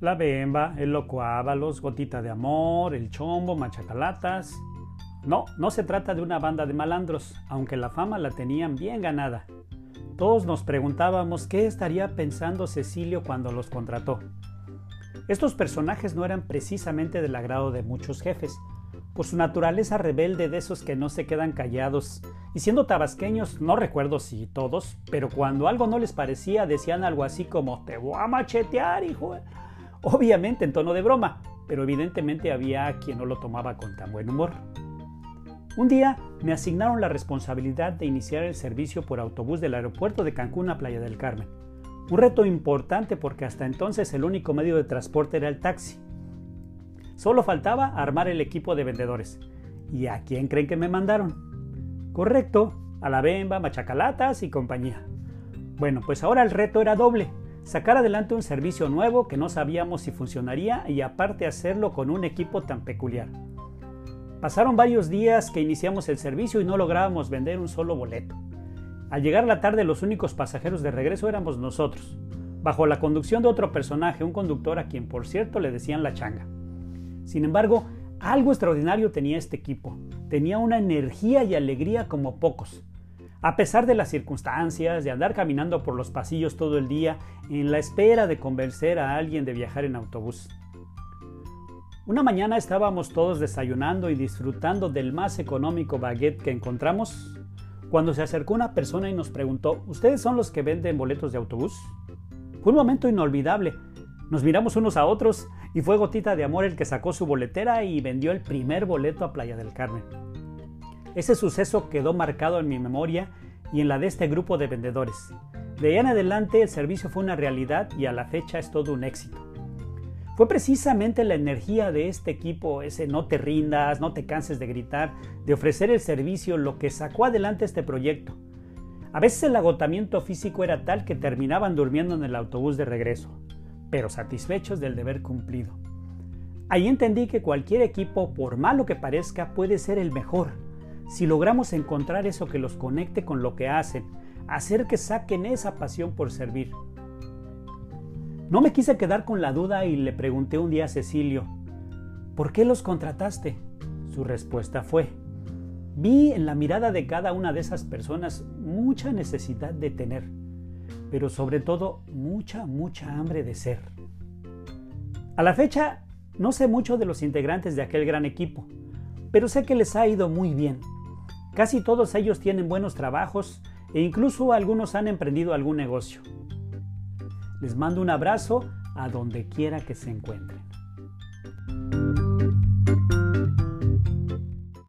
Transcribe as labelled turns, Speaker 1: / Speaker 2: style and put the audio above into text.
Speaker 1: La Bemba, el Loco Ábalos, Gotita de Amor, el Chombo, Machacalatas. No, no se trata de una banda de malandros, aunque la fama la tenían bien ganada. Todos nos preguntábamos qué estaría pensando Cecilio cuando los contrató. Estos personajes no eran precisamente del agrado de muchos jefes, por su naturaleza rebelde de esos que no se quedan callados. Y siendo tabasqueños, no recuerdo si todos, pero cuando algo no les parecía decían algo así como te voy a machetear, hijo. Obviamente en tono de broma, pero evidentemente había quien no lo tomaba con tan buen humor. Un día me asignaron la responsabilidad de iniciar el servicio por autobús del aeropuerto de Cancún a Playa del Carmen. Un reto importante porque hasta entonces el único medio de transporte era el taxi. Solo faltaba armar el equipo de vendedores. ¿Y a quién creen que me mandaron? Correcto, a la Bemba, Machacalatas y compañía. Bueno, pues ahora el reto era doble. Sacar adelante un servicio nuevo que no sabíamos si funcionaría y aparte hacerlo con un equipo tan peculiar. Pasaron varios días que iniciamos el servicio y no lográbamos vender un solo boleto. Al llegar la tarde los únicos pasajeros de regreso éramos nosotros, bajo la conducción de otro personaje, un conductor a quien por cierto le decían la changa. Sin embargo, algo extraordinario tenía este equipo. Tenía una energía y alegría como pocos. A pesar de las circunstancias, de andar caminando por los pasillos todo el día, en la espera de convencer a alguien de viajar en autobús. Una mañana estábamos todos desayunando y disfrutando del más económico baguette que encontramos cuando se acercó una persona y nos preguntó, ¿ustedes son los que venden boletos de autobús? Fue un momento inolvidable. Nos miramos unos a otros y fue Gotita de Amor el que sacó su boletera y vendió el primer boleto a Playa del Carmen. Ese suceso quedó marcado en mi memoria y en la de este grupo de vendedores. De ahí en adelante el servicio fue una realidad y a la fecha es todo un éxito. Fue precisamente la energía de este equipo, ese no te rindas, no te canses de gritar, de ofrecer el servicio, lo que sacó adelante este proyecto. A veces el agotamiento físico era tal que terminaban durmiendo en el autobús de regreso pero satisfechos del deber cumplido. Ahí entendí que cualquier equipo, por malo que parezca, puede ser el mejor, si logramos encontrar eso que los conecte con lo que hacen, hacer que saquen esa pasión por servir. No me quise quedar con la duda y le pregunté un día a Cecilio, ¿por qué los contrataste? Su respuesta fue, vi en la mirada de cada una de esas personas mucha necesidad de tener pero sobre todo mucha, mucha hambre de ser. A la fecha no sé mucho de los integrantes de aquel gran equipo, pero sé que les ha ido muy bien. Casi todos ellos tienen buenos trabajos e incluso algunos han emprendido algún negocio. Les mando un abrazo a donde quiera que se encuentren.